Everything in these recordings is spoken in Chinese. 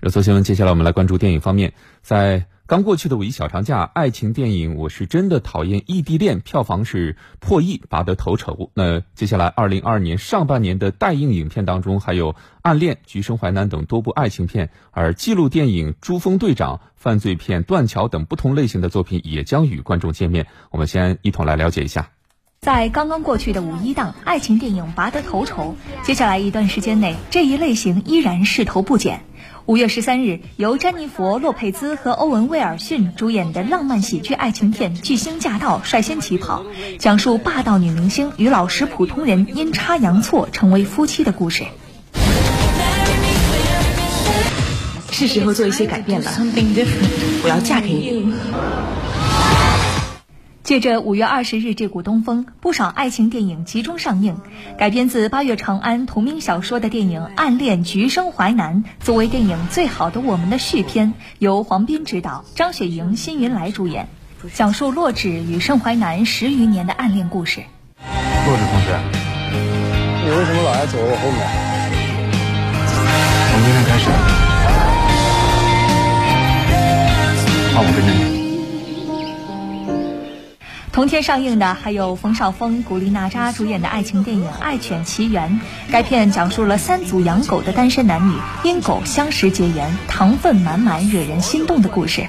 热搜新闻，接下来我们来关注电影方面。在刚过去的五一小长假，爱情电影《我是真的讨厌异地恋》票房是破亿，拔得头筹。那接下来二零二二年上半年的待映影片当中，还有《暗恋》《橘生淮南》等多部爱情片，而纪录电影《珠峰队长》、犯罪片《断桥》等不同类型的作品也将与观众见面。我们先一同来了解一下。在刚刚过去的五一档，爱情电影拔得头筹。接下来一段时间内，这一类型依然势头不减。五月十三日，由詹妮弗·洛佩兹和欧文·威尔逊主演的浪漫喜剧爱情片《巨星驾到》率先起跑，讲述霸道女明星与老实普通人阴差阳错成为夫妻的故事。是时候做一些改变了，我要嫁给你。借着五月二十日这股东风，不少爱情电影集中上映。改编自八月长安同名小说的电影《暗恋橘生淮南》，作为电影《最好的我们》的续篇，由黄斌执导，张雪迎、辛云来主演，讲述洛枳与盛淮南十余年的暗恋故事。洛枳同学，你为什么老爱走我后面？从今天开始，那我跟着你。同天上映的还有冯绍峰、古力娜扎主演的爱情电影《爱犬奇缘》。该片讲述了三组养狗的单身男女因狗相识结缘，糖分满满、惹人心动的故事。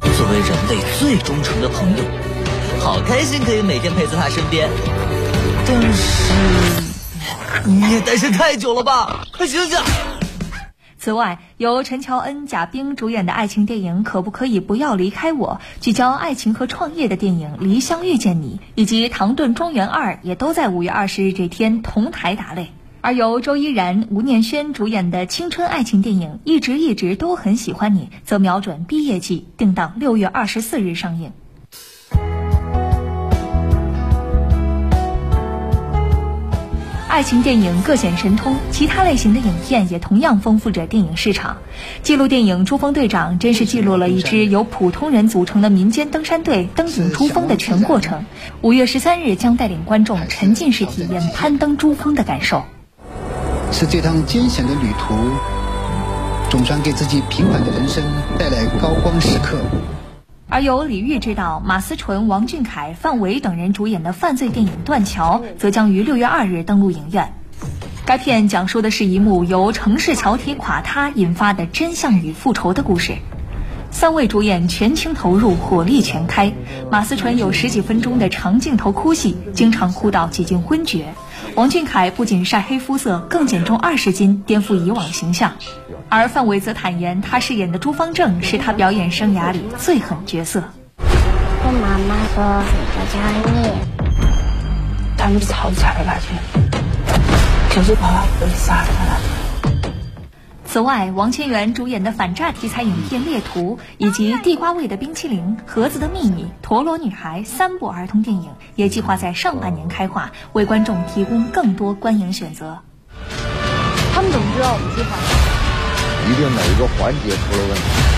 作为人类最忠诚的朋友，好开心可以每天陪在他身边。但是你也单身太久了吧？快醒醒！此外，由陈乔恩、贾冰主演的爱情电影《可不可以不要离开我》，聚焦爱情和创业的电影《离乡遇见你》，以及《唐顿庄园二》也都在五月二十日这天同台打擂。而由周依然、吴念轩主演的青春爱情电影《一直一直都很喜欢你》，则瞄准毕业季，定档六月二十四日上映。爱情电影各显神通，其他类型的影片也同样丰富着电影市场。纪录电影《珠峰队长》真是记录了一支由普通人组成的民间登山队登顶珠峰的全过程。五月十三日将带领观众沉浸式体验攀登珠峰的感受。是这趟艰险的旅途，总算给自己平凡的人生带来高光时刻。而由李玉执导、马思纯、王俊凯、范伟等人主演的犯罪电影《断桥》则将于六月二日登陆影院。该片讲述的是一幕由城市桥体垮塌引发的真相与复仇的故事。三位主演全情投入，火力全开。马思纯有十几分钟的长镜头哭戏，经常哭到几近昏厥。王俊凯不仅晒黑肤色，更减重二十斤，颠覆以往形象。而范伟则坦言，他饰演的朱方正是他表演生涯里最狠角色。我妈妈说我教你，他们吵起来了去，就是把我给杀了。此外，王千源主演的反诈题材影片《猎图》，以及地瓜味的冰淇淋、盒子的秘密、陀螺女孩三部儿童电影，也计划在上半年开画，为观众提供更多观影选择。他们怎么知道我们计划？一定哪一个环节出了问题。